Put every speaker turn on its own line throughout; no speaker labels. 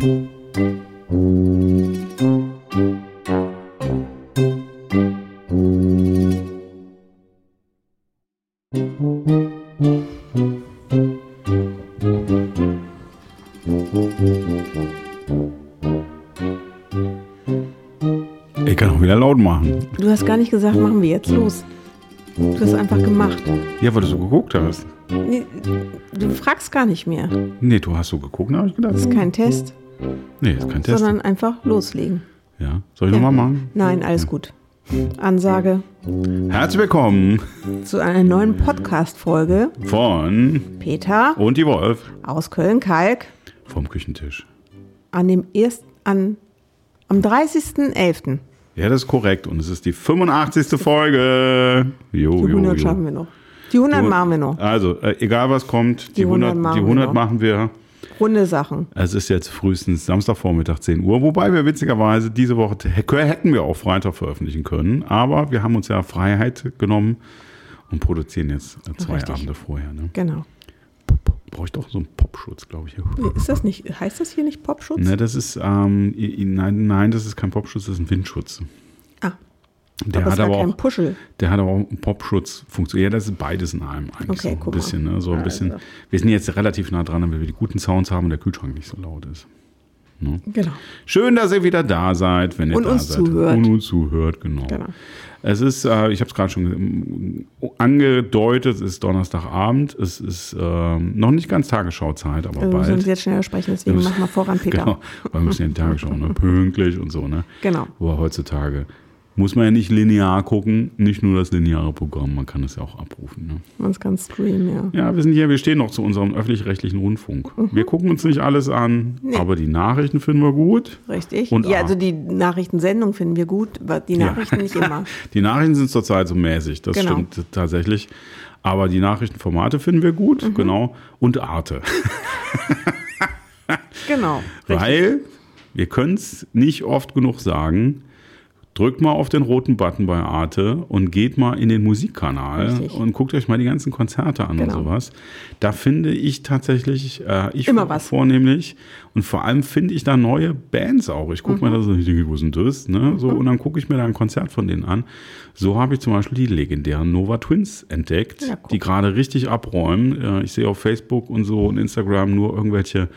Ich kann auch wieder laut machen.
Du hast gar nicht gesagt, machen wir jetzt los. Du hast einfach gemacht.
Ja, weil du so geguckt hast.
Nee, du fragst gar nicht mehr.
Nee, du hast so geguckt, habe ich gedacht.
Das ist kein Test,
Nee, ist kein Test.
sondern einfach loslegen.
Ja. Soll ich nochmal machen?
Nein, alles gut. Ansage
Herzlich willkommen
zu einer neuen Podcast-Folge.
von
Peter
und die Wolf
aus Köln-Kalk
vom Küchentisch.
an dem erst an am 30.11.
Ja, das ist korrekt. Und es ist die 85. Folge. Jo,
Die
jo,
100
jo.
schaffen wir noch. Die 100 machen wir noch.
Also, äh, egal was kommt, die,
Die 100
100,
machen
die
wir
100
noch.
machen wir.
Runde Sachen.
Es ist jetzt frühestens Samstagvormittag 10 Uhr, wobei wir witzigerweise diese Woche hätten wir auch Freitag veröffentlichen können, aber wir haben uns ja Freiheit genommen und produzieren jetzt äh, zwei
Richtig.
Abende vorher. Ne?
Genau.
Brauche ich doch so einen Popschutz, glaube ich.
Ist das nicht, heißt das hier nicht Popschutz?
Ne, das ist, ähm, nein, nein, das ist kein Popschutz, das ist ein Windschutz. Der hat aber auch,
Puschel.
der hat aber auch einen Popschutz-Funktion. Ja, das ist beides in einem eigentlich
Okay,
so ein
mal.
bisschen. Ne? So ein bisschen.
Also.
Wir sind jetzt relativ nah dran, weil wir die guten Sounds haben und der Kühlschrank nicht so laut ist.
Genau.
Schön, dass ihr wieder da seid, wenn ihr
Und
da
uns
seid.
zuhört.
Und uns zuhört, genau.
Genau.
Es ist, äh, ich habe es gerade schon ähm, angedeutet, es ist Donnerstagabend. Es ist ähm, noch nicht ganz Tagesschauzeit, aber
Also wir müssen uns
bald.
jetzt schneller sprechen, deswegen
Wir müssen-
machen wir voran, Peter.
Genau, weil wir müssen ja die Tagesschau, ne? pünktlich und so. Ne?
Genau.
Aber heutzutage muss man ja nicht linear gucken, nicht nur das lineare Programm, man kann es ja auch abrufen. Ne?
Man kann streamen, ja.
Ja, wir sind hier, wir stehen noch zu unserem öffentlich-rechtlichen Rundfunk. Wir gucken uns nicht alles an,
Nee.
aber die Nachrichten finden wir gut.
Richtig.
Und
ja, also die Nachrichtensendung finden wir gut, aber die Nachrichten
Ja.
nicht immer.
Die Nachrichten sind zurzeit so mäßig, das
Genau.
stimmt tatsächlich. Aber die Nachrichtenformate finden wir gut,
Mhm.
genau. Und Arte.
Genau.
Weil wir können es nicht oft genug sagen. Drückt mal auf den roten Button bei Arte und geht mal in den Musikkanal
Richtig.
und guckt euch mal die ganzen Konzerte an
Genau.
und sowas. Da finde ich tatsächlich, äh, ich
Immer was.
vornehmlich und vor allem finde ich da neue Bands auch. Ich gucke
Mhm.
mir das und ich denke, wo sind das? Ne? So, und dann gucke ich mir da ein Konzert von denen an. So habe ich zum Beispiel die legendären Nova Twins entdeckt,
Ja,
die gerade richtig abräumen. Äh, Ich sehe auf Facebook und so und Instagram nur irgendwelche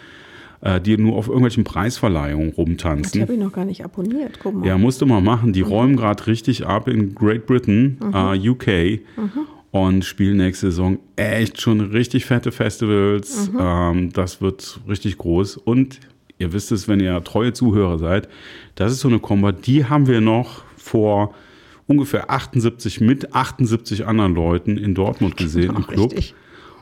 die nur auf irgendwelchen Preisverleihungen
Die
rumtanzen.
habe ich noch gar nicht abonniert. Guck mal.
Ja, musste mal machen. Die räumen gerade richtig ab in Great Britain, äh, UK und spielen nächste Saison echt schon richtig fette Festivals. Ähm, das wird richtig groß. Und ihr wisst es, wenn ihr treue Zuhörer seid, das ist so eine Kombo, die haben wir noch vor ungefähr 78 mit 78 anderen Leuten in Dortmund gesehen im Club.
richtig.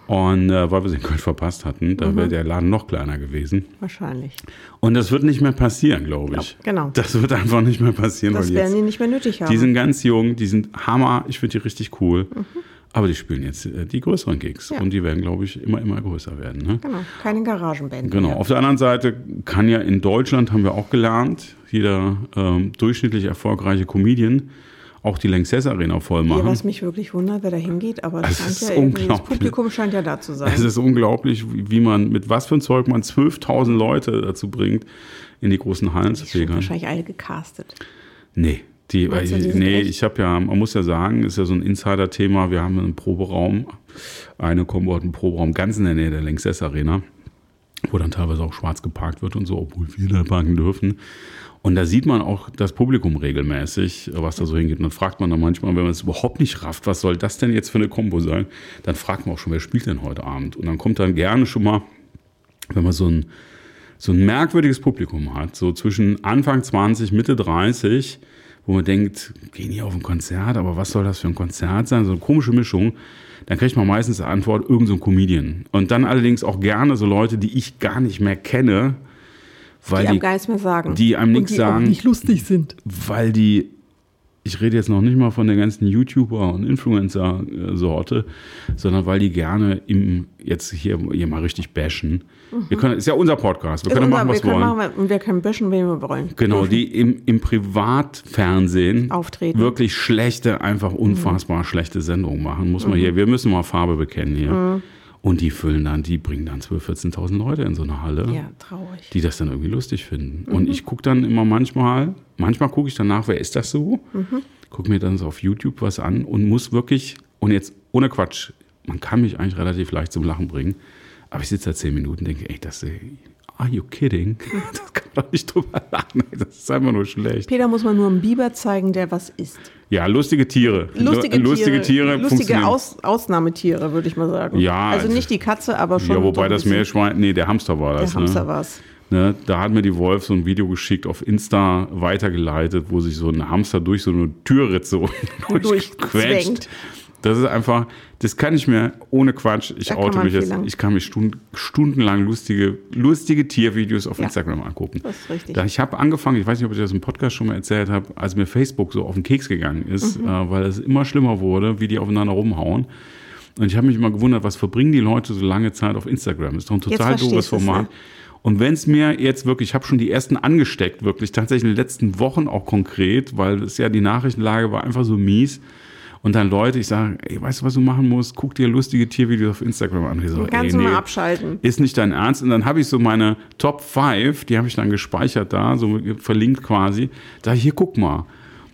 Und äh, weil wir sie Köln verpasst hatten, da wäre der Laden noch kleiner gewesen.
Wahrscheinlich.
Und das wird nicht mehr passieren, glaube ich.
Ja, genau.
Das wird einfach nicht mehr passieren,
Das werden die nicht mehr nötig haben.
die sind ganz jung, die sind Hammer, ich finde die richtig cool.
Mhm.
Aber die spielen jetzt äh, die größeren Gigs
Ja.
und die werden, glaube ich, immer, immer größer werden. Ne?
genau. Keine Garagenband.
Genau.
mehr.
Auf der anderen Seite kann ja in Deutschland, haben wir auch gelernt, jeder ähm, durchschnittlich erfolgreiche Comedian auch die Lanxess Arena voll
Ja,
machen.
was mich wirklich wundert, wer da hingeht, aber das,
ist
ja das. Publikum scheint ja da zu sein.
Es ist unglaublich, wie man, mit was für ein Zeug man 12.000 Leute dazu bringt, in die großen Hallen zu
Die sind
pilgern.
wahrscheinlich alle gecastet.
Nee. Die,
du, die
nee,
echt?
ich habe ja, man muss ja sagen, ist ja so ein Insider-Thema. Wir haben einen Proberaum, eine Combo hat einen Proberaum ganz in der Nähe der Lanxess Arena, wo dann teilweise auch schwarz geparkt wird und so, obwohl wir da parken dürfen. Und da sieht man auch das Publikum regelmäßig, was da so hingeht. Und dann fragt man dann manchmal, wenn man es überhaupt nicht rafft, was soll das denn jetzt für eine Combo sein? Dann fragt man auch schon, wer spielt denn heute Abend? Und dann kommt dann gerne schon mal, wenn man so ein, so ein merkwürdiges Publikum hat, so zwischen Anfang 20, Mitte 30, wo man denkt, gehen hier auf ein Konzert, aber was soll das für ein Konzert sein? So eine komische Mischung. Dann kriegt man meistens die Antwort, irgend so Comedian. Und dann allerdings auch gerne so Leute, die ich gar nicht mehr kenne, weil
Die
die,
einem gar nichts mehr sagen.
die einem nichts
die
sagen.
Auch nicht lustig sind.
weil die, ich rede jetzt noch nicht mal von der ganzen YouTuber- und Influencer-Sorte, sondern weil die gerne im, jetzt hier, hier mal richtig bashen. Wir können, ist ja unser Podcast, wir
Ist
können
unser-
machen, was
wir können
wollen.
machen, wir können bashen, wen wir wollen.
Genau, die im, im Privatfernsehen
Auftreten.
wirklich schlechte, einfach unfassbar schlechte Sendungen machen, muss man hier, wir müssen mal Farbe bekennen hier. Und die füllen dann, die bringen dann 12.000, 14.000 Leute in so eine Halle,
Ja, traurig.
die das dann irgendwie lustig finden. Und ich gucke dann immer manchmal, manchmal gucke ich danach, wer ist das so? Gucke mir dann so auf YouTube was an und muss wirklich, und jetzt ohne Quatsch, man kann mich eigentlich relativ leicht zum Lachen bringen, aber ich sitze da zehn Minuten und denke, ey, das, ey, are you kidding? Das kann man doch nicht drüber lachen, das ist einfach nur schlecht.
Peter muss man nur einem Biber zeigen, der was isst.
Ja, lustige Tiere.
Lustige,
Lu- lustige Tiere,
lustige
funktionieren.
Aus, Ausnahmetiere, würde ich mal sagen.
Ja,
Also nicht die Katze, aber schon.
Ja, wobei das Meerschwein, nee, der Hamster war das.
Der Hamster
ne?
war's.
Ne, da hat mir die Wolf so ein Video geschickt, auf Insta weitergeleitet, wo sich so ein Hamster durch so eine Türritze
Durchquetscht.
Das ist einfach, das kann ich mir ohne Quatsch, ich
Da kann
oute mich jetzt,
lang-
ich kann mir stund, stundenlang lustige, lustige Tiervideos auf
Ja.
Instagram angucken.
Das ist richtig.
Da ich habe angefangen, ich weiß nicht, ob ich das im Podcast schon mal erzählt habe, als mir Facebook so auf den Keks gegangen ist,
Mhm.
äh, weil es immer schlimmer wurde, wie die aufeinander rumhauen. Und ich habe mich immer gewundert, was verbringen die Leute so lange Zeit auf Instagram? Das ist doch ein total doofes
du's,
Format.
ne?
Und wenn es mir jetzt wirklich, ich habe schon die ersten angesteckt, wirklich tatsächlich in den letzten Wochen auch konkret, weil es ja die Nachrichtenlage war einfach so mies. Und dann Leute, ich sage, ey, weißt du, was du machen musst? Guck dir lustige Tiervideos auf Instagram an. Ich so,
Kannst
ey,
du
nee,
mal abschalten.
ist nicht dein Ernst. Und dann habe ich so meine Top 5, die habe ich dann gespeichert da, so verlinkt quasi. Da, hier, guck mal.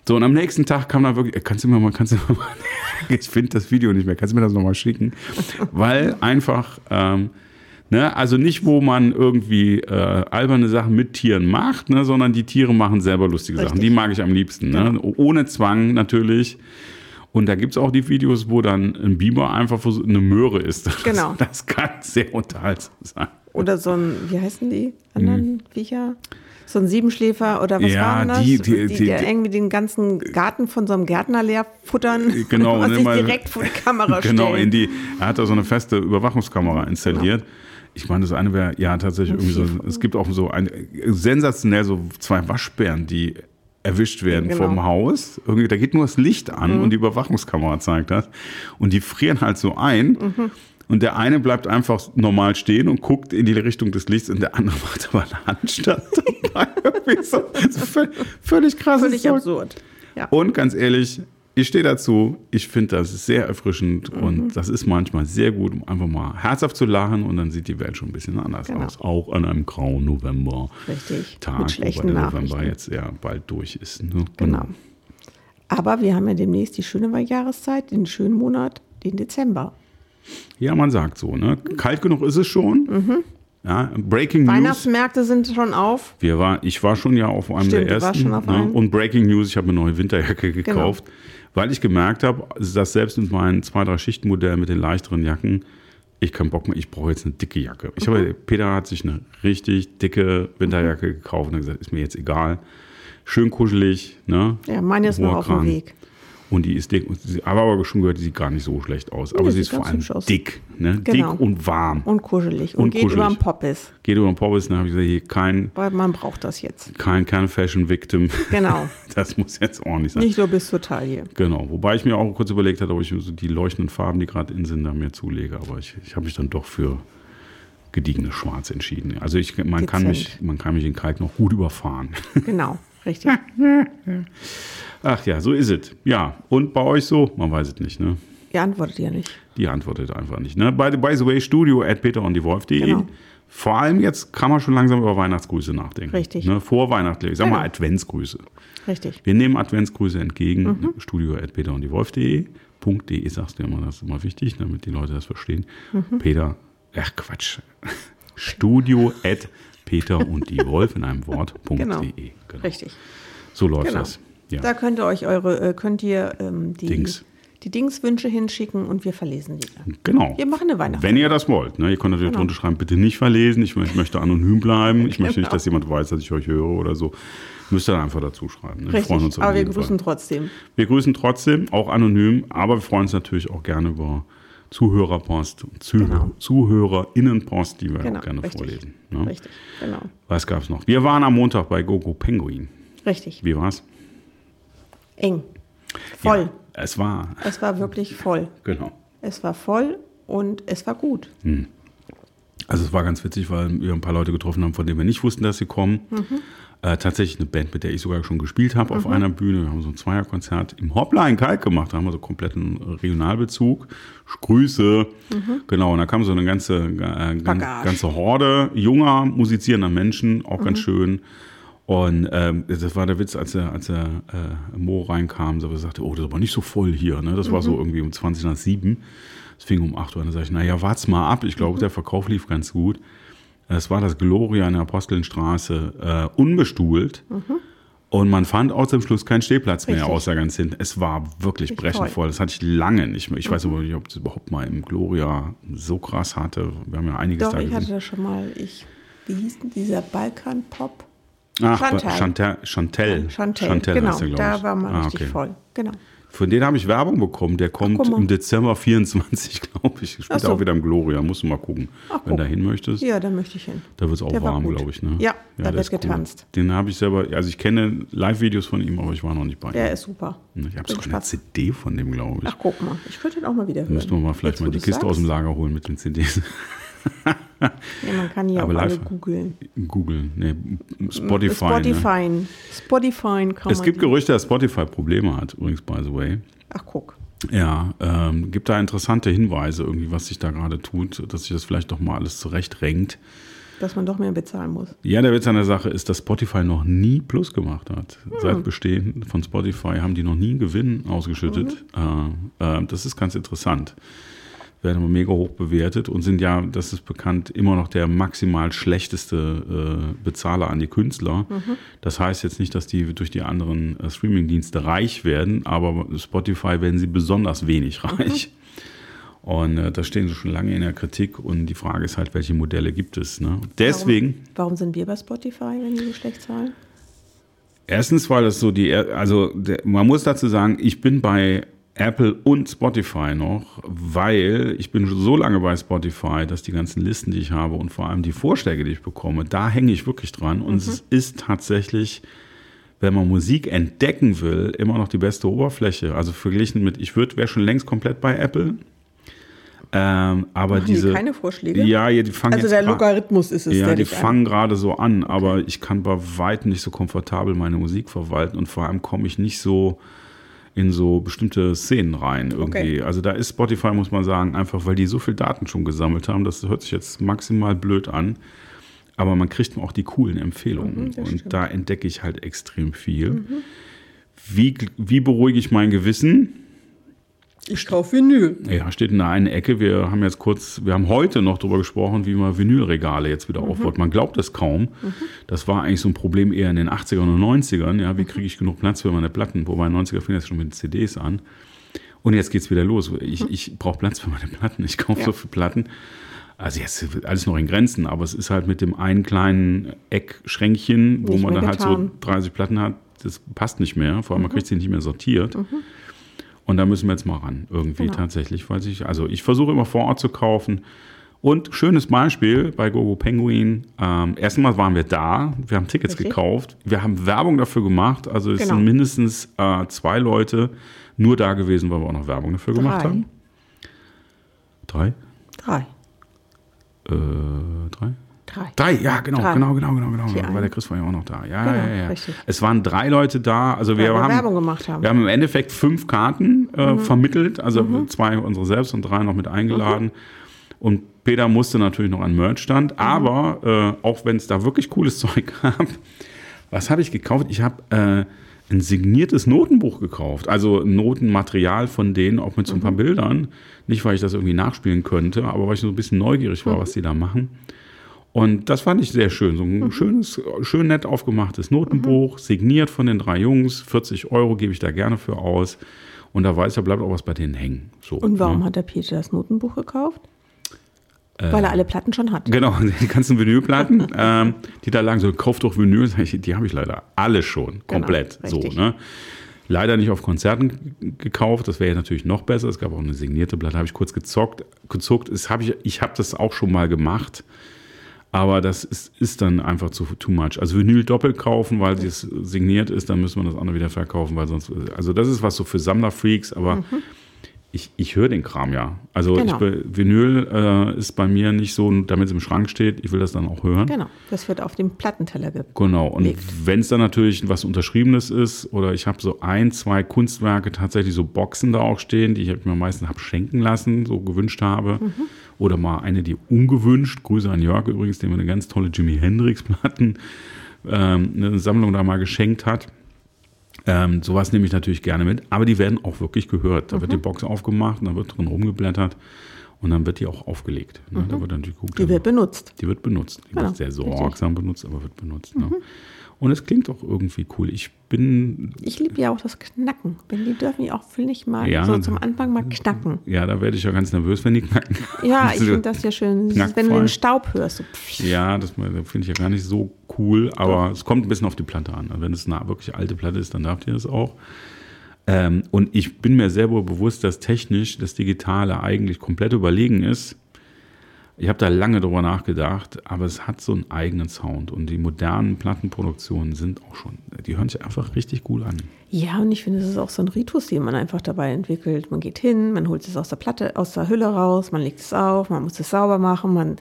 So, und am nächsten Tag kam dann wirklich, kannst du mir mal, kannst du mir mal, ich finde das Video nicht mehr, kannst du mir das nochmal schicken? Weil einfach, ähm, ne, also nicht, wo man irgendwie äh, alberne Sachen mit Tieren macht, ne, sondern die Tiere machen selber lustige Sachen.
Richtig.
Die mag ich am liebsten. Ne? Ohne Zwang natürlich. Und da gibt es auch die Videos, wo dann ein Biber einfach eine Möhre ist. Das,
Genau.
Das kann sehr unterhaltsam sein.
Oder so ein, wie heißen die anderen Viecher? So ein Siebenschläfer oder was
Ja,
war denn das?
die- die- die- die-
irgendwie den ganzen Garten von so einem Gärtner leer futtern
Genau,
und sich
immer-
direkt vor die Kamera
Genau,
stellen.
in die, er hat da so eine feste Überwachungskamera installiert. Ich meine, das eine wäre, ja, tatsächlich irgendwie so, es gibt auch so ein, sensationell so zwei Waschbären, die erwischt werden
Genau.
vom Haus. Irgendwie, da geht nur das Licht an und die Überwachungskamera zeigt das. Und die frieren halt so ein. Und der eine bleibt einfach normal stehen und guckt in die Richtung des Lichts und der andere macht aber einen Handstand dabei. So, so völlig, völlig krasses
Völlig absurd. Ja.
Und ganz ehrlich, ich stehe dazu. Ich finde das sehr erfrischend
Mhm.
und das ist manchmal sehr gut, um einfach mal herzhaft zu lachen und dann sieht die Welt schon ein bisschen anders
Genau.
aus. Auch an einem grauen November.
Richtig.
Tag,
Mit
wobei
schlechten
der November jetzt ja bald durch ist. Ne?
Genau. Aber wir haben ja demnächst die schöne Jahreszeit, den schönen Monat, den Dezember.
Ja, man sagt so. Ne? Kalt genug ist es schon. Ja, Breaking News.
Weihnachtsmärkte sind schon auf.
Wir war, ich war schon ja auf einem
Stimmt,
der ersten. ne? Und Breaking News, ich habe eine neue Winterjacke gekauft, weil ich gemerkt habe, dass selbst mit meinem zwei, drei Schichtenmodell mit den leichteren Jacken, ich keinen Bock mehr, ich brauche jetzt eine dicke Jacke. Ich habe,
Mhm.
Peter hat sich eine richtig dicke Winterjacke gekauft und hat gesagt, ist mir jetzt egal. Schön kuschelig, ne?
Ja, meine ist noch
Hoher
auf dem. Weg.
Und die ist dick. Sie- Aber aber schon gehört, die sieht gar nicht so schlecht aus. Aber
Nee,
sie ist vor allem dick. Ne?
Genau.
Dick und warm.
Und kuschelig. Und,
Und
geht
kuschelig.
über den Poppes.
Geht über den Poppes, dann habe ich gesagt, hier kein,
Weil man braucht das jetzt.
kein, kein Fashion-Victim.
Genau.
Das muss jetzt ordentlich sein.
Nicht nur bis zur Taille.
Genau. Wobei ich mir auch kurz überlegt hatte, ob ich so die leuchtenden Farben, die gerade in sind, da mir zulege. Aber ich, ich habe mich dann doch für gediegenes Schwarz entschieden. Also ich, man, kann mich, man kann mich in Kalk noch gut überfahren.
Genau. Richtig.
Ach ja, so ist es. Ja, und bei euch so? Man weiß es nicht, ne?
Ihr antwortet ja nicht.
Die antwortet einfach nicht. Ne? By, the- by the way, studio at peterunddiewolf.de.
Genau.
Vor allem jetzt kann man schon langsam über Weihnachtsgrüße nachdenken.
Richtig.
Ne? Vorweihnachtlich. Ich sag mal
Genau.
Adventsgrüße.
Richtig.
Wir nehmen Adventsgrüße entgegen.
Mhm.
Studio at peterunddiewolf.de. .de sagst du immer, das ist immer wichtig, damit die Leute das verstehen.
Mhm.
Peter, ach Quatsch. Studio at Peter und die Wolf in einem Wort.de.
Genau.
Genau.
Richtig.
So läuft
Genau.
das. Ja.
Da könnt ihr euch eure, äh, könnt ihr ähm, die,
Dings.
die Dingswünsche hinschicken und wir verlesen die dann.
Genau.
Wir machen eine Weihnachts-
Wenn ihr das wollt. Ne? Ihr könnt natürlich
Genau.
drunter schreiben, bitte nicht verlesen. Ich, ich möchte anonym bleiben. Ich möchte nicht,
Genau.
dass jemand weiß, dass ich euch höre oder so. Müsst ihr dann einfach dazu schreiben. Ne? Wir freuen uns
Aber wir
jeden Fall.
grüßen trotzdem.
Wir grüßen trotzdem, auch anonym, aber wir freuen uns natürlich auch gerne über Zuhörerpost und Zuhör
Genau.
ZuhörerInnenpost, die wir
Genau.
auch gerne
richtig.
vorlesen. Ne?
Richtig. Genau.
Was gab's noch? Wir waren am Montag bei GoGo Penguin.
Richtig.
Wie war's?
Eng. Voll.
Ja, es war,
Es war wirklich voll.
genau.
Es war voll und es war gut.
Also es war ganz witzig, weil wir ein paar Leute getroffen haben, von denen wir nicht wussten, dass sie kommen.
Mhm.
Äh, tatsächlich eine Band, mit der ich sogar schon gespielt habe auf einer Bühne. Wir haben so ein Zweierkonzert im Hopline Kalk gemacht. Da haben wir so kompletten Regionalbezug. Grüße. Genau, und da kam so eine ganze, äh, ganze Horde junger, musizierender Menschen, auch ganz schön. Und ähm, das war der Witz, als er, als er äh, Mo reinkam, so er sagte, oh, das ist aber nicht so voll hier. Ne? Das war so irgendwie um 20 nach 7. Es fing um 8 Uhr an. Da sage ich, naja, wart's mal ab. Ich glaube, der Verkauf lief ganz gut. Es war das Gloria in der Apostelstraße äh, unbestuhlt. Und man fand auch zum Schluss keinen Stehplatz mehr,
Richtig.
außer ganz hinten. Es war wirklich
Richtig
brechend
voll.
voll. Das hatte ich lange nicht mehr. Ich weiß aber nicht, ob es überhaupt mal im Gloria so krass hatte. Wir haben ja einiges
Doch,
da
ich hatte
gesehen.
das schon mal. Ich, wie hieß denn dieser Balkan-Pop?
Ach,
Chantal.
Chantal. Chantel.
Chantel, genau.
heißt der, glaub
da
ich.
war man
Ah,
richtig
okay.
voll. Genau.
Von denen habe ich Werbung bekommen. Der kommt
mal.
im Dezember 24, glaube ich. Spielt
Ach so.
auch wieder im Gloria. Musst du mal gucken.
Ach,
Wenn du da hin möchtest.
Ja, da möchte ich hin.
Da wird es auch
Der war
warm, glaube ich. Ne?
Ja, da
der
wird
ist cool.
getanzt.
Den habe ich selber, also ich kenne Live-Videos von ihm, aber ich war noch nicht bei
Der
ihm.
ist super.
Ich habe sogar eine. CD von dem, glaube ich.
Ach, guck mal. Ich würde den auch mal wieder hören.
Müssten wir mal vielleicht
Jetzt,
mal die Kiste aus dem
sagst.
Lager holen mit den CDs.
Ja, man kann die
Aber
auch alle googeln.
Google, nee, Spotify. Ne?
Spotify. Spotify kann
Es gibt Gerüchte, dass Spotify Probleme hat, übrigens, by the way.
Ach, guck.
Ja, ähm, gibt da interessante Hinweise irgendwie, was sich da gerade tut, dass sich das vielleicht doch mal alles zurechtrenkt.
Dass man doch mehr bezahlen muss.
Ja, der Witz an der Sache ist, dass Spotify noch nie Plus gemacht hat.
Hm.
Seit Bestehen von Spotify haben die noch nie einen Gewinn ausgeschüttet.
Mhm.
Äh, äh, das ist ganz interessant. Werden aber mega hoch bewertet und sind ja, das ist bekannt, immer noch der maximal schlechteste äh, Bezahler an die Künstler.
Mhm.
Das heißt jetzt nicht, dass die durch die anderen äh, Streamingdienste reich werden, aber Spotify werden sie besonders wenig
Mhm.
reich. Und äh, da stehen sie schon lange in der Kritik und die Frage ist halt, welche Modelle gibt es. Ne? Deswegen.
Warum, warum sind wir bei Spotify, wenn die so schlecht zahlen?
Erstens, weil das so die, also der, man muss dazu sagen, ich bin bei Apple und Spotify noch, weil ich bin schon so lange bei Spotify, dass die ganzen Listen, die ich habe und vor allem die Vorschläge, die ich bekomme, da hänge ich wirklich dran. Und es ist tatsächlich, wenn man Musik entdecken will, immer noch die beste Oberfläche. Also verglichen mit, ich würde, wäre schon längst komplett bei Apple. Ähm, aber
Machen die
diese.
keine Vorschläge?
Ja, ja, die fangen
Also der Logarithmus ist es,
ja,
der
die fangen gerade so an, aber ich kann bei weitem nicht so komfortabel meine Musik verwalten und vor allem komme ich nicht so in so bestimmte Szenen rein irgendwie.
Okay.
Also da ist Spotify, muss man sagen, einfach weil die so viel Daten schon gesammelt haben, das hört sich jetzt maximal blöd an, aber man kriegt auch die coolen Empfehlungen
Mhm,
und da entdecke ich halt extrem viel. Wie, wie beruhige ich mein Gewissen?
Ich kaufe Vinyl.
Ja, steht in der einen Ecke. Wir haben jetzt kurz, wir haben heute noch darüber gesprochen, wie man Vinylregale jetzt wieder aufbaut. Man glaubt es kaum. Das war eigentlich so ein Problem eher in den 80ern und 90ern. Ja, wie kriege ich genug Platz für meine Platten? Wobei 90er fing das schon mit den CDs an. Und jetzt geht's wieder los. Ich, ich brauche Platz für meine Platten. Ich kaufe
Ja.
so viele Platten. Also jetzt alles noch in Grenzen, aber es ist halt mit dem einen kleinen Eckschränkchen, wo
Nicht
man dann halt so
getan.
30 Platten hat, das passt nicht mehr. Vor allem, man kriegt sie nicht mehr sortiert. Und da müssen wir jetzt mal ran, irgendwie
Genau.
tatsächlich, weil ich, also ich versuche immer vor Ort zu kaufen. Und schönes Beispiel bei Gogo Penguin. Ähm, erstmal waren wir da, wir haben Tickets
Richtig.
gekauft, wir haben Werbung dafür gemacht. Also es
Genau.
sind mindestens äh, zwei Leute nur da gewesen, weil wir auch noch Werbung dafür gemacht
Drei.
haben. Drei?
Drei.
Äh, drei?
Drei.
Drei, ja, genau,
Drei.
genau, genau, genau, genau.
Die
Weil der Chris war ja auch noch da. Ja,
Genau,
ja, ja.
richtig.
Es waren drei Leute da. Also wir
wir
haben
Werbung gemacht haben.
Wir haben im Endeffekt fünf Karten äh,
Mhm.
vermittelt, also zwei unsere selbst und drei noch mit eingeladen. Und Peter musste natürlich noch an Merch stand,
Mhm.
aber äh, auch wenn es da wirklich cooles Zeug gab, was habe ich gekauft? Ich habe äh, ein signiertes Notenbuch gekauft, also Notenmaterial von denen, auch mit so ein
Mhm.
paar Bildern. Nicht, weil ich das irgendwie nachspielen könnte, aber weil ich so ein bisschen neugierig
Mhm.
war, was die da machen. Und das fand ich sehr schön. So ein
Mhm.
schönes, schön nett aufgemachtes Notenbuch, signiert von den drei Jungs. 40 Euro gebe ich da gerne für aus. Und da weiß er, bleibt auch was bei denen hängen. So,
Und warum
ne?
hat der Peter das Notenbuch gekauft? Weil er alle Platten schon hat.
Genau, die ganzen Vinylplatten, ähm, die da lagen, so, kauf doch Vinyl, die habe ich leider alle schon, komplett. so,
richtig.
ne? Leider nicht auf Konzerten gekauft, das wäre ja natürlich noch besser. Es gab auch eine signierte Platte, habe ich kurz gezockt, gezuckt. Das hab ich ich habe das auch schon mal gemacht, aber das ist, ist dann einfach zu too much. Also Vinyl doppelt kaufen, weil es signiert ist, dann müssen wir das andere wieder verkaufen, weil sonst, also das ist was so für Sammlerfreaks, aber Ich, ich höre den Kram ja. Also
Genau.
ich, Vinyl äh, ist bei mir nicht so, damit es im Schrank steht, ich will das dann auch hören.
Genau, das wird auf dem Plattenteller ge
Genau, und wenn es dann natürlich was Unterschriebenes ist, oder ich habe so ein, zwei Kunstwerke, tatsächlich so Boxen da auch stehen, die ich mir meistens habe schenken lassen, so gewünscht habe.
Mhm.
Oder mal eine, die ungewünscht, Grüße an Jörg übrigens, der mir eine ganz tolle Jimi Hendrix-Platten, ähm, eine Sammlung da mal geschenkt hat. Ähm, sowas nehme ich natürlich gerne mit, aber die werden auch wirklich gehört. Da wird
Mhm.
die Box aufgemacht, und da wird drin rumgeblättert und dann wird die auch aufgelegt. Ne? Da wird geguckt,
Mhm. Die wird benutzt.
die wird benutzt. Die
Genau,
wird sehr.
Mhm.
sorgsam benutzt, aber wird benutzt. Ne? Und es klingt auch irgendwie cool. Ich bin,
Ich liebe ja auch das Knacken. Wenn die dürfen die auch, finde ich mal,
Ja.
so zum Anfang mal knacken.
ja, da werde ich ja ganz nervös, wenn die knacken.
Ja, ich finde das ja schön. Dieses, wenn du den Staub hörst. So.
Ja, das finde ich ja gar nicht so cool, aber es kommt ein bisschen auf die Platte an. Wenn es eine wirklich alte Platte ist, dann darf die das auch. Ähm, und ich bin mir sehr wohl bewusst, dass technisch das Digitale eigentlich komplett überlegen ist. Ich habe da lange drüber nachgedacht, aber es hat so einen eigenen Sound und die modernen Plattenproduktionen sind auch schon, die hören sich einfach richtig gut an.
Ja, und ich finde, es ist auch so ein Ritus, den man einfach dabei entwickelt. Man geht hin, man holt es aus der Platte, aus der Hülle raus, man legt es auf, man muss es sauber machen, man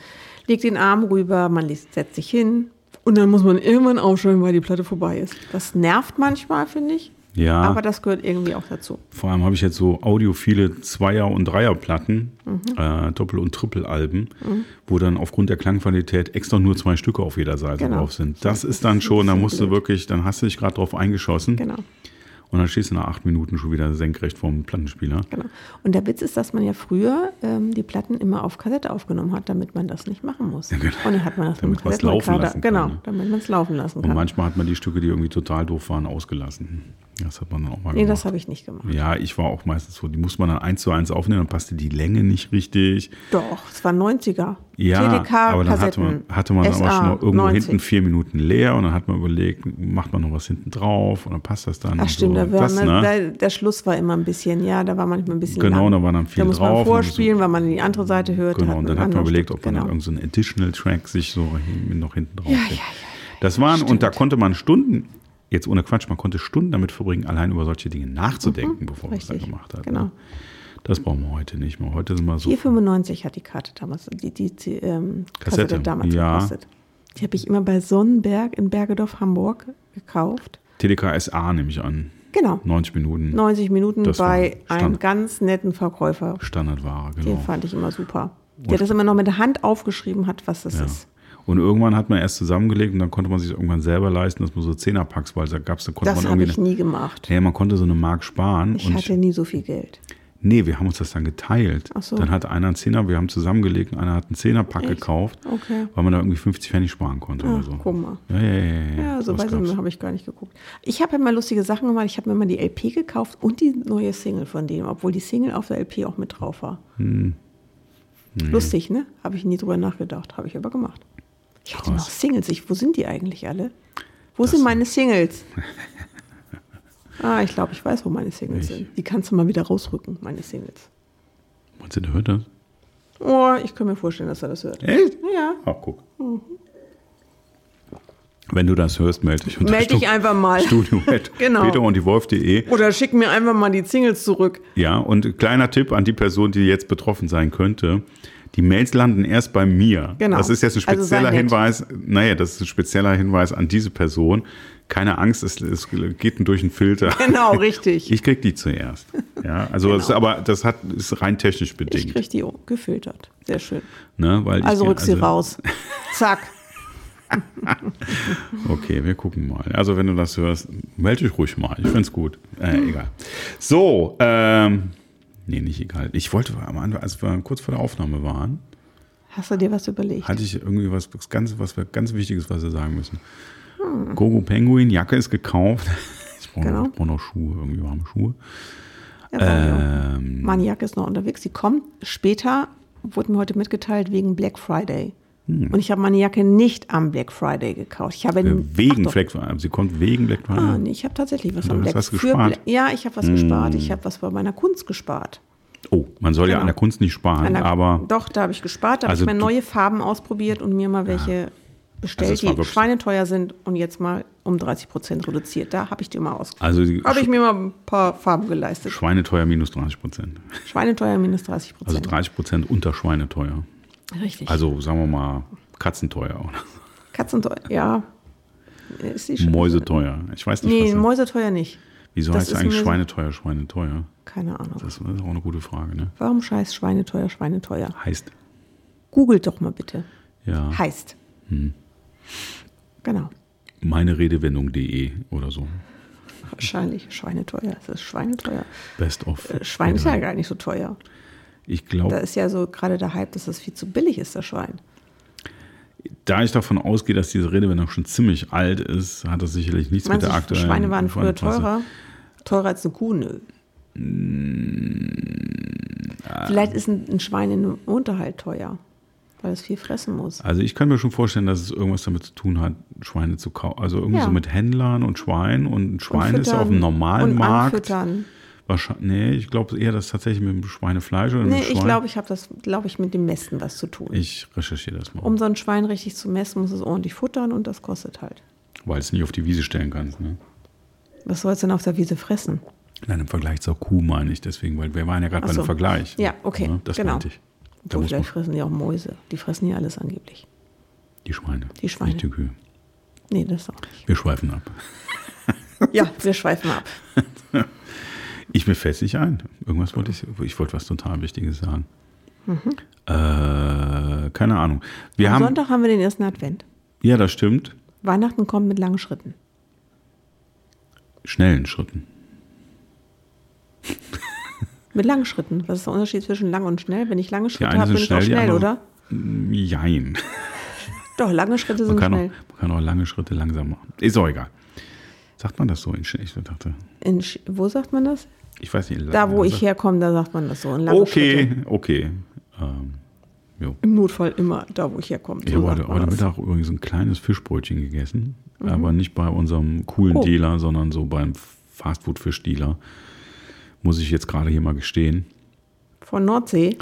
legt den Arm rüber, man setzt sich hin und dann muss man irgendwann aufschreiben, weil die Platte vorbei ist. Das nervt manchmal, finde ich.
Ja.
Aber das gehört irgendwie auch dazu.
Vor allem habe ich jetzt so audiophile Zweier- und Dreierplatten,
Mhm.
äh, Doppel- und Trippelalben, wo dann aufgrund der Klangqualität extra nur zwei Stücke auf jeder Seite
Genau.
drauf sind. Das ist dann schon, da musst du wirklich, dann hast du dich gerade drauf eingeschossen
Genau.
und dann stehst du nach acht Minuten schon wieder senkrecht vorm Plattenspieler.
Genau. Und der Witz ist, dass man ja früher ähm, die Platten immer auf Kassette aufgenommen hat, damit man das nicht machen muss.
genau.
Und dann hat man das
Damit
mit
man's laufen lassen kann,
Genau,
ne?
damit man es laufen lassen
Und
kann.
manchmal hat man die Stücke, die irgendwie total doof waren, ausgelassen. Das hat man dann auch mal
Nee,
gemacht.
das habe ich nicht gemacht.
ja, ich war auch meistens so, die muss man dann eins zu eins aufnehmen, dann passte die Länge nicht richtig.
Doch, es war 90er.
Ja, aber dann hatte man, hatte man aber
SA,
schon noch irgendwo
90.
hinten vier Minuten leer und dann hat man überlegt, macht man noch was hinten drauf und dann passt das dann.
Ach stimmt,
so.
da war,
das,
man,
ne?
der, Schluss war immer ein bisschen, ja, da war manchmal ein bisschen
Genau,
lang.
da war dann viel
Da muss
drauf
man
und
vorspielen,
so.
weil man die andere Seite hört.
Genau, und dann hat man überlegt, ob man dann
Stück,
irgendeinen so Additional Track sich so noch hinten drauf
Ja, ja, ja,
Das waren, und da konnte man Stunden, jetzt ohne Quatsch, man konnte Stunden damit verbringen, allein über solche Dinge nachzudenken, bevor man es dann
Mhm,
gemacht hat.
genau.
Ne? Das brauchen wir heute nicht mehr. Heute sind wir so.
4,95 hat die Karte damals, die, die, die ähm, Kassette,
Kassette,
damals
ja.
gekostet. Die habe ich immer bei Sonnenberg in Bergedorf, Hamburg gekauft.
TDK SA nehme ich an.
Genau.
90 Minuten
90 Minuten
Das
bei einem ganz netten Verkäufer.
Standardware,
Den
genau.
fand ich immer super. Der das immer noch mit der Hand aufgeschrieben hat, was das
Ja.
ist.
Und irgendwann hat man erst zusammengelegt und dann konnte man sich irgendwann selber leisten, dass man so Zehnerpacks, weil da gab's, da konnte
Das
man
habe
irgendwie.
ich nie gemacht.
ja, man konnte so eine Mark sparen.
Ich hatte nie so viel Geld.
nee, wir haben uns das dann geteilt.
Ach so.
Dann hatte einer einen Zehner, wir haben zusammengelegt und einer hat einen Zehnerpack
Echt?
gekauft,
Okay.
weil man da irgendwie 50 Pfennig sparen konnte
Ach,
oder so.
guck mal.
Ja, ja, ja. ja,
Ja, so weit habe ich gar nicht geguckt. Ich habe ja mal lustige Sachen gemacht. Ich habe mir mal die LP gekauft und die neue Single von denen, obwohl die Single auf der LP auch mit drauf war.
Hm.
Lustig, ne? Habe ich nie drüber nachgedacht. Habe ich aber gemacht. Ich hatte noch Singles. Ich, wo sind die eigentlich alle? Wo sind meine Singles? ah, ich glaube, ich weiß, wo meine Singles
Ich-
sind. Die kannst du mal wieder rausrücken, meine Singles.
Meinst du, der hört das?
Oh, ich kann mir vorstellen, dass er das hört.
Echt?
Ja.
Ach, guck. Wenn du das hörst, melde dich unter
Melde dich einfach mal.
Studio
Genau.
Peter und die Wolf.de.
Oder schick mir einfach mal die Singles zurück.
Ja, und kleiner Tipp an die Person, die jetzt betroffen sein könnte. Die Mails landen erst bei mir.
Genau.
Das ist jetzt ein
Also
spezieller
nett.
Hinweis. Naja, das ist ein spezieller Hinweis an diese Person. Keine Angst, es, es geht durch einen Filter.
Genau, richtig.
Ich krieg die zuerst. Ja, also es ist aber das hat ist rein technisch
Ich
bedingt.
krieg die gefiltert. Sehr schön.
ne, weil ich,
Also rück sie raus. Zack.
Okay, wir gucken mal. Also wenn du das hörst, melde dich ruhig mal. Ich find's gut. Äh, egal. So, ähm, nee, nicht egal. Ich wollte am Anfang, als wir kurz vor der Aufnahme waren,
Hast du dir was überlegt?
hatte ich irgendwie was ganz, was wir ganz Wichtiges, was wir sagen müssen. Gogo Penguin, Jacke ist gekauft. Ich brauche
Genau.
noch, brauch noch Schuhe, irgendwie warme Schuhe.
Ja, ähm, Meine Jacke ist noch unterwegs. Die kommt später, wurde mir heute mitgeteilt, wegen Black Friday.
Hm.
Und ich habe meine Jacke nicht am Black Friday gekauft. Ich habe
äh, wegen. Black Friday. Sie kommt wegen Black Friday.
Ah, nee, ich habe tatsächlich was am Black. Bla- Ja, ich habe was gespart. Ich habe was bei meiner Kunst gespart.
Oh, man soll ja
Genau.
an der Kunst nicht sparen,
der-
aber
Doch, da habe ich gespart. Da
Also
habe ich mir neue Farben ausprobiert und mir mal welche bestellt,
Also
die schweineteuer sind und jetzt mal um 30 Prozent reduziert. Da habe ich die mal aus.
Also
Habe ich mir mal ein paar Farben geleistet.
Schweineteuer minus 30 Prozent.
Schweineteuer minus 30
Also
Prozent.
30 Prozent unter Schweineteuer.
Richtig.
Also sagen wir mal Katzenteuer oder
Katzenteuer, ja. Ist die
Mäuseteuer. Ich weiß nicht,
Nee,
was
Mäuseteuer nicht.
Wieso
das
heißt
ist
eigentlich Schweineteuer Schweineteuer?
Keine Ahnung.
Das ist auch eine gute Frage, ne?
Warum scheiß Schweineteuer, Schweineteuer?
Heißt,
Googelt doch mal bitte.
ja,
Heißt.
Hm.
Genau.
meine Redewendung.de oder so.
Wahrscheinlich schweineteuer. Es ist schweineteuer.
Best of.
Äh, Schwein ist ja gar nicht so teuer.
Ich
Da
glaube,
ist ja so gerade der Hype, dass das viel zu billig ist, das Schwein.
da ich davon ausgehe, dass diese Redewendung schon ziemlich alt ist, hat das sicherlich nichts
Meinst
mit der aktuellen
Schweine waren früher teurer? Teurer als eine Kuh? Nö.
Ah.
Vielleicht ist ein, ein Schwein im Unterhalt teuer, weil es viel fressen muss.
Also ich kann mir schon vorstellen, dass es irgendwas damit zu tun hat, Schweine zu kaufen. Also irgendwie
Ja.
so mit Händlern und Schwein. Und ein Schwein
Und
ist ja auf dem normalen
und
Markt.
anfüttern.
Wahrscheinlich, nee, ich glaube eher, dass tatsächlich mit dem Schweinefleisch oder mit
Nee,
dem Schwein.
ich glaube, ich habe das, glaube ich, mit dem Mästen was zu tun.
ich recherchiere das mal,
Um so ein Schwein richtig zu messen, muss es ordentlich futtern und das kostet halt.
weil es nicht auf die Wiese stellen kannst. Ne?
Was soll es denn auf der Wiese fressen?
Nein, im Vergleich zur Kuh meine ich deswegen, weil wir waren ja gerade
Ach
bei
so.
einem Vergleich.
Ja, okay,
Ne? Das
genau.
meinte ich. Da
Obwohl, vielleicht fressen die auch Mäuse. Die fressen ja alles angeblich.
die Schweine.
Die Schweine.
Nicht die Kühe.
Nee, das auch nicht.
Wir schweifen ab.
Ja, wir schweifen ab.
Ich mir fällt nicht ein. Irgendwas wollte ich, ich wollte was total Wichtiges sagen.
Mhm.
Äh, keine Ahnung. Wir
Am
haben,
Sonntag haben wir den ersten Advent.
ja, das stimmt.
Weihnachten kommt mit langen Schritten.
Schnellen Schritten.
Mit langen Schritten. Was ist der Unterschied zwischen lang und schnell? Wenn ich lange Schritte habe, bin ich auch
schnell,
schnell, oder?
Jein.
Doch, lange Schritte
Man
sind
auch,
schnell.
man kann auch lange Schritte langsam machen. Ist auch egal. Sagt man das so? Ich ich dachte,
In, wo sagt man das?
Ich weiß nicht.
Da, wo ich herkomme, da sagt man das so.
Okay,
Schritte.
okay. Ähm.
Im Notfall immer da, wo ich herkomme.
Ich
So
habe heute,
das.
Mittag übrigens ein kleines Fischbrötchen gegessen. Aber nicht bei unserem coolen
Oh.
Dealer, sondern so beim Fastfood-Fischdealer. Muss ich jetzt gerade hier mal gestehen.
Von Nordsee.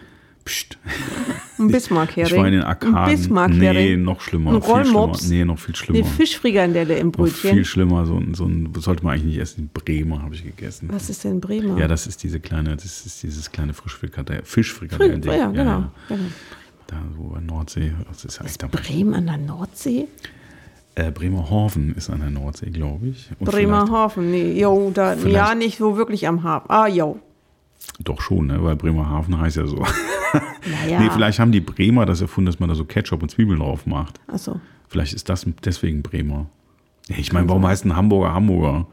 Psst.
Ein Bismarck-Hering.
Ich war in den
Ein
Arkaden. Nee, noch schlimmer.
Ein
viel schlimmer.
Rollmops.
Nee, noch viel schlimmer.
Eine Fischfrikadelle im
noch
Brötchen.
viel schlimmer. So, ein- so ein, sollte man eigentlich nicht essen. Bremer habe ich gegessen.
Was ist denn Bremer?
Ja, das ist diese kleine, das ist dieses kleine Frischfrikadell,
Fri-
Fischfrikadell.
ja, genau. genau.
Da wo bei Nordsee, das ist ja echt dabei.
Bremen an der Nordsee?
Äh, Bremerhaven ist an der Nordsee, glaube ich. Und
Bremerhaven, nee, jo, da, ja, nicht so wirklich am Hafen. Ah, jo.
Doch schon, ne? weil Bremerhaven heißt ja so.
Naja.
Nee, vielleicht haben die Bremer das erfunden, dass man da so Ketchup und Zwiebeln drauf macht.
Achso.
Vielleicht ist das deswegen Bremer. Ich meine, warum heißt ein Hamburger Hamburger?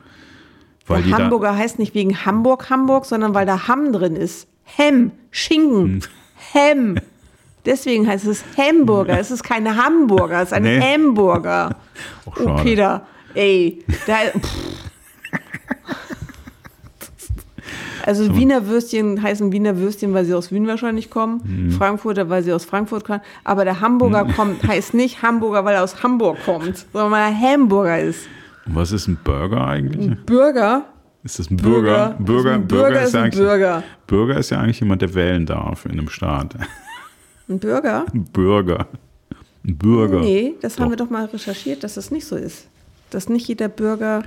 Weil die
Hamburger heißt nicht wegen Hamburg Hamburg, sondern weil da Hamm drin ist. Hem, Schinken,
Hm.
Hem. Deswegen heißt es Hamburger. Es ist keine Hamburger, es ist ein
Nee.
Hamburger.
Ach,
Oh,
schade.
Peter, ey. Da, pff. Also Wiener Würstchen heißen Wiener Würstchen, weil sie aus Wien wahrscheinlich kommen.
Hm.
Frankfurter, weil sie aus Frankfurt kommen. Aber der Hamburger kommt, heißt nicht Hamburger, weil er aus Hamburg kommt, sondern weil er Hamburger ist.
Und was ist ein Burger eigentlich?
Bürger
Ist das ein Bürger? Bürger,
Ein Bürger ist
ja
ein
eigentlich-
Bürger.
Bürger ist ja eigentlich jemand, der wählen darf in einem Staat.
Ein Bürger?
Ein Bürger. Ein Bürger.
Nee, das haben
Doch.
wir doch mal recherchiert, dass das nicht so ist. Dass nicht jeder Bürger,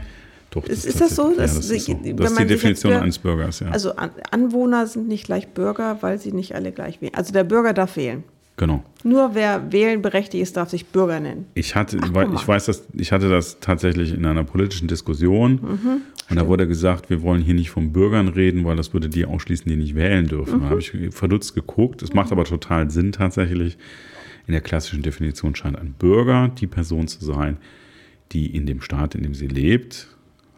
Doch,
Ist- ist das so?
Ja,
Das-
das ist, so. das ist die Definition eines Bürgers, ja.
also An Anwohner sind nicht gleich Bürger, weil sie nicht alle gleich wählen. Also der Bürger darf wählen.
genau.
Nur wer wählen berechtigt ist, darf sich Bürger nennen.
Ich hatte,
Ach,
ich weiß, dass ich hatte das tatsächlich in einer politischen Diskussion
Mhm.
und da wurde gesagt, wir wollen hier nicht von Bürgern reden, weil das würde die ausschließen, die nicht wählen dürfen.
Mhm.
Da habe ich verdutzt geguckt. Es macht aber total Sinn tatsächlich. In der klassischen Definition scheint ein Bürger die Person zu sein, die in dem Staat, in dem sie lebt,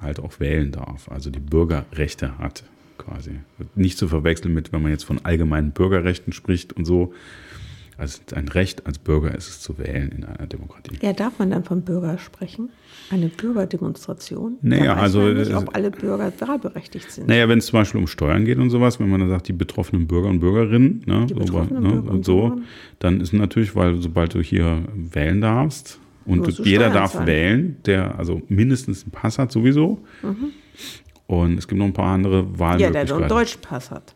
halt auch wählen darf. Also die Bürgerrechte hat quasi. Nicht zu verwechseln mit, wenn man jetzt von allgemeinen Bürgerrechten spricht und so. Also ein Recht als Bürger ist es zu wählen in einer Demokratie.
Ja, darf man dann von Bürger sprechen? Eine Bürgerdemonstration?
Naja, also,
man nicht, ob alle Bürger wahlberechtigt sind.
Naja, wenn es zum Beispiel um Steuern geht und sowas, wenn man dann sagt, die betroffenen Bürger und Bürgerinnen, ne, so, ne,
und
so, dann ist natürlich, weil sobald du hier wählen darfst und jeder darf
zahlen.
wählen, der also mindestens einen Pass hat sowieso. Und es gibt noch ein paar andere
ja, der einen
Wahlmöglichkeiten.
deutschen Pass hat.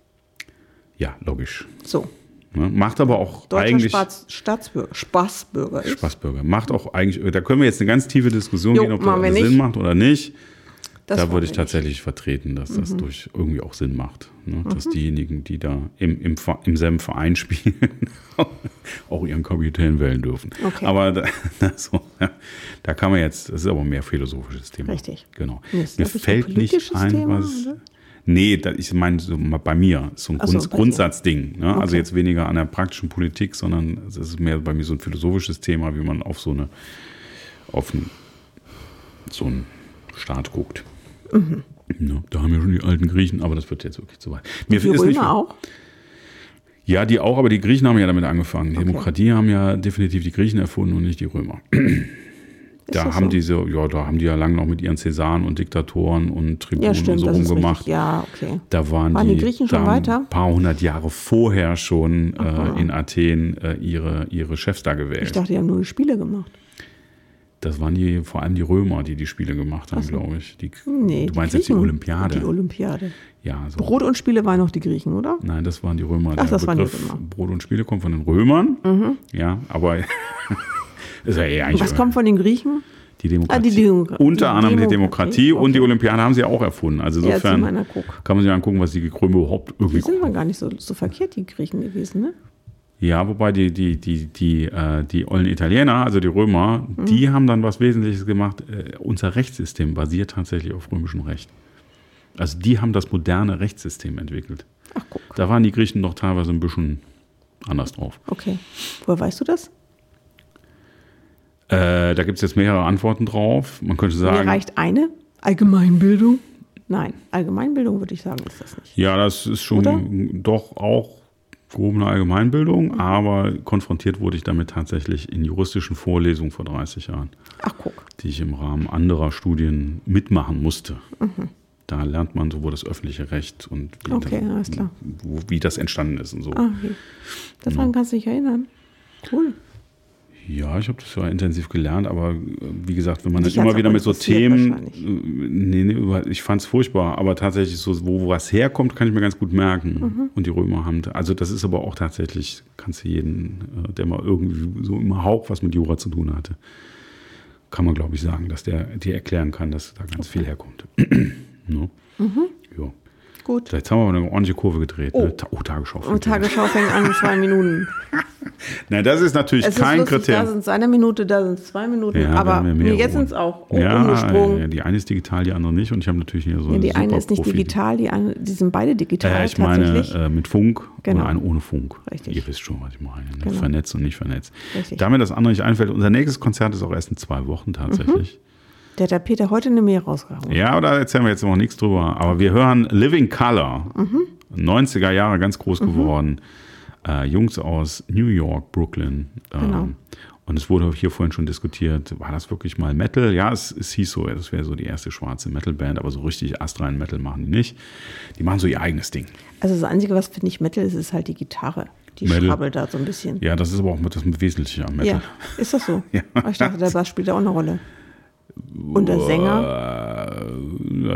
Ja, logisch.
So.
Ne? Macht aber auch
Deutscher
eigentlich.
Spaß, Staatsbürger, Spaßbürger ist.
Spaßbürger. Macht auch eigentlich, da können wir jetzt eine ganz tiefe Diskussion
Jo,
gehen, ob das Sinn macht oder nicht.
Das
da würde ich tatsächlich vertreten, dass das
Mhm.
durch irgendwie auch Sinn macht. Ne? Dass diejenigen, die da im, im, im selben Verein spielen, auch ihren Kapitän wählen dürfen.
Okay.
Aber da, so, da kann man jetzt, das ist aber mehr philosophisches Thema.
Richtig.
Genau.
Ist,
Mir
ich, ein
fällt nicht ein,
Thema,
was.
oder?
Nee, da, ich meine, so bei mir, so ein
so,
Grund,
dir.
Grundsatzding. Ne? Also
Okay.
jetzt weniger an der praktischen Politik, sondern es ist mehr bei mir so ein philosophisches Thema, wie man auf so eine, auf einen, so einen Staat guckt.
Mhm.
Ja, da haben ja schon die alten Griechen, aber das wird jetzt wirklich zu weit. Mir
Die
ist nicht,
Römer auch?
Ja, die auch, aber die Griechen haben ja damit angefangen. Die
Okay.
Demokratie haben ja definitiv die Griechen erfunden und nicht die Römer. Da haben
so?
diese, ja, da haben die ja lange noch mit ihren Cäsaren und Diktatoren und Tribunen
Ja,
und
stimmt.
so
das ist
rumgemacht.
Ja, okay.
Da waren,
Waren die Griechen schon weiter?
Ein paar hundert Jahre vorher schon äh, in Athen äh, ihre, ihre Chefs da
Ich
gewählt.
dachte, die haben nur Spiele gemacht.
Das waren die, vor allem die Römer, die die Spiele gemacht haben,
so.
glaube ich. Die,
Nee,
du meinst jetzt die. Olympiade?
Die Olympiade.
ja, so.
Brot und Spiele waren noch die Griechen, oder?
Nein, das waren die Römer.
Ach,
Der
das waren die
Begriff
Römer. Mhm.
Brot und Spiele kommt von den Römern. Ja, aber ist ja eh eigentlich
Was kommt von den Griechen?
die Demokratie.
Ah, die Demo-
Unter
die
anderem die
Demokratie,
Demokratie und die
okay.
Olympiade haben sie auch erfunden. Also
Ja,
insofern
guck.
kann man sich angucken, was die Kröme überhaupt
Die
irgendwie
sind wir gar nicht so, so verkehrt, die Griechen gewesen, ne?
Ja, wobei die, die, die, die, äh, die ollen Italiener, also die Römer,
Mhm.
die haben dann was Wesentliches gemacht. Äh, unser Rechtssystem basiert tatsächlich auf römischem Recht. Also die haben das moderne Rechtssystem entwickelt.
Ach, guck.
Da waren die Griechen doch teilweise ein bisschen anders drauf.
Okay. Woher weißt du das?
Äh, da gibt es jetzt mehrere Antworten drauf. Man könnte
Mir
sagen,
reicht eine? Allgemeinbildung? Nein, Allgemeinbildung würde ich sagen, ist das nicht.
ja, das ist schon
Oder?
doch auch gehobene Allgemeinbildung, aber konfrontiert wurde ich damit tatsächlich in juristischen Vorlesungen vor 30 Jahren.
Ach, guck.
die ich im Rahmen anderer Studien mitmachen musste. Da lernt man sowohl das öffentliche Recht und wie,
Okay,
das, wie das entstanden ist und so.
Ah, okay. Daran kannst du dich erinnern. Cool.
Ja, ich habe das ja intensiv gelernt, aber äh, wie gesagt, wenn man
Dich
dann immer wieder mit so Themen, äh, nee, nee, ich fand es furchtbar, aber tatsächlich so, wo was herkommt, kann ich mir ganz gut merken.
Mhm.
Und die Römer haben, also das ist aber auch tatsächlich, kannst du jeden, äh, der mal irgendwie so im Hauch was mit Jura zu tun hatte, kann man glaube ich sagen, dass der dir erklären kann, dass da ganz viel herkommt. ne?
Mhm.
Ja.
Gut.
Jetzt haben wir eine ordentliche Kurve gedreht.
Oh.
Ne? Oh Tagesschau.
Und Tagesschau fängt an in zwei Minuten.
Nein, das ist natürlich
Es ist
kein
lustig, da
Kriterium.
sind es eine Minute, da sind es zwei Minuten.
Ja,
aber nee, jetzt sind es auch oh,
ja,
umgesprungen.
ja, die eine ist digital, die andere nicht. Und ich habe natürlich hier so
Ja, die eine ist nicht
Superprofi-
digital, die, eine, die sind beide digital
Äh, ich meine
tatsächlich.
äh, mit Funk
Genau.
oder eine ohne Funk.
Richtig.
Ihr wisst schon, was ich meine. Ne?
Genau.
Vernetzt und nicht vernetzt.
Richtig.
Da mir das andere nicht einfällt, unser nächstes Konzert ist auch erst in zwei Wochen tatsächlich.
Der hat der Peter heute eine Mail rausgehauen.
Ja, da erzählen wir jetzt noch nichts drüber. Aber wir hören Living Color.
Mhm.
90er Jahre ganz groß geworden. Äh, Jungs aus New York, Brooklyn. Ähm,
Genau.
Und es wurde hier vorhin schon diskutiert, war das wirklich mal Metal? Ja, es, es hieß so, das wäre so die erste schwarze Metalband, aber so richtig astreinen Metal machen die nicht. Die machen so ihr eigenes Ding.
Also das Einzige, was finde ich Metal ist, ist halt die Gitarre. Die
Metal.
schrabbelt da so ein bisschen.
Ja, das ist aber auch das Wesentliche am Metal.
Ja, ist das so?
Ja.
Aber Ich dachte, der Bass spielt da auch eine Rolle. Und der Sänger?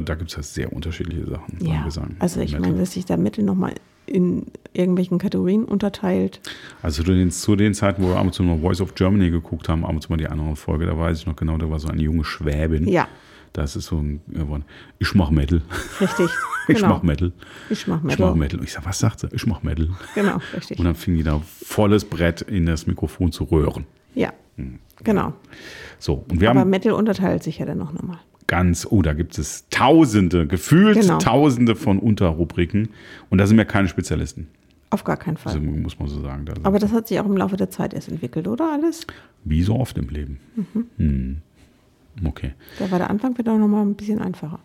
Da gibt es ja sehr unterschiedliche Sachen
Ja.
Gesang.
Also ich meine, dass sich da Metal nochmal in irgendwelchen Kategorien unterteilt.
Also zu den, zu den Zeiten, wo wir ab und zu mal Voice of Germany geguckt haben, ab und zu mal die andere Folge, da weiß ich noch genau, da war so eine junge Schwäbin.
Ja,
Das ist so ein Wort. Ich mach Metal.
richtig.
Ich
genau.
mach Metal.
Ich mach
Ich
Metal.
mach Metal. Und ich sag, was sagt sie? Ich mach Metal.
Genau, richtig.
Und dann fing die da volles Brett in das Mikrofon zu röhren.
Ja, genau.
So, und wir
Aber
haben
Metal unterteilt sich ja dann noch nochmal.
ganz, oh, da gibt es tausende, gefühlt
Genau.
tausende von Unterrubriken. Und da sind wir keine Spezialisten.
Auf gar keinen Fall.
Also muss man so sagen. Da
Aber das hat sich auch im Laufe der Zeit erst entwickelt, oder alles?
wie so oft im Leben.
Mhm.
Hm. Okay,
Da war der Anfang wieder nochmal ein bisschen einfacher.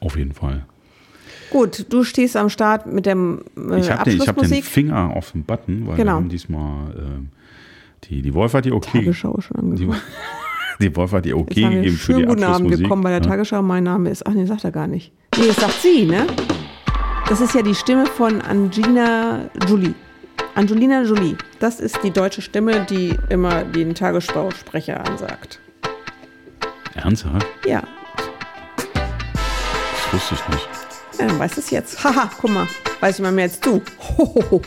auf jeden Fall.
Gut, du stehst am Start mit dem äh,
Ich habe den, ich hab den
Abschlussmusik.
Finger auf dem Button, weil wir
Genau.
haben diesmal ähm, die, die Wolf hat die okay.
Tagesschau schon
Die,
angefangen.
die Wolf hat die okay
wir
gegeben für die
guten Abend
Abschlussmusik.
gekommen bei der
ne?
Tagesschau. Mein Name ist, ach nee, sagt er gar nicht. Nee, das sagt sie, ne? Das ist ja die Stimme von Angina Jolie. Angelina Jolie. Das ist die deutsche Stimme, die immer den Tagesschau-Sprecher ansagt.
Ernsthaft?
Ja,
Das wusste ich nicht.
ja dann weiß es jetzt. Haha, guck mal, weiß ich mal mehr als du. Hohoho.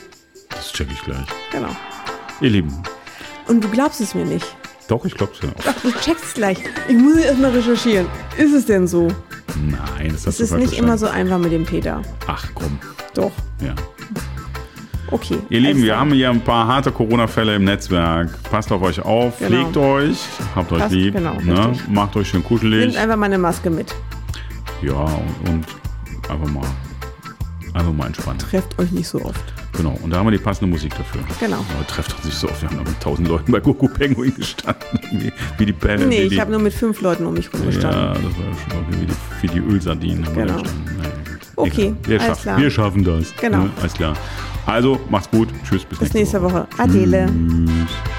Das check ich gleich.
Genau.
Ihr Lieben.
Und du glaubst es mir nicht.
Doch, ich glaub's ja auch.
Ach, du checkst gleich. Ich muss erst mal recherchieren. Ist es denn so?
Nein, das
Es
hast du
ist nicht immer
verstanden.
so einfach mit dem Peter.
Ach komm.
Doch.
Ja.
Okay.
Ihr Lieben,
alles
wir haben hier ein paar harte Corona-Fälle im Netzwerk. Passt auf euch auf,
Genau.
pflegt euch, habt euch
Passt,
lieb,
genau,
ne? macht euch schön kuschelig.
Nehmt einfach mal eine Maske mit.
Ja, und, und einfach mal einfach mal entspannen.
Trefft euch nicht so oft.
Genau. Und da haben wir die passende Musik dafür.
Genau.
Aber trefft uns nicht so oft. Wir haben da mit tausend Leuten bei Goku Penguin gestanden. Wie, wie die Band.
Nee, ich habe nur mit fünf Leuten um mich rumgestanden.
Ja, das war ja schon irgendwie wie die, wie die Ölsardinen.
Genau. Okay,
wir,
alles
schaffen,
klar.
wir schaffen das.
Genau.
Ne? Alles klar. Also, macht's gut. Tschüss, bis,
Bis nächste Woche. Adele.
Tschüss.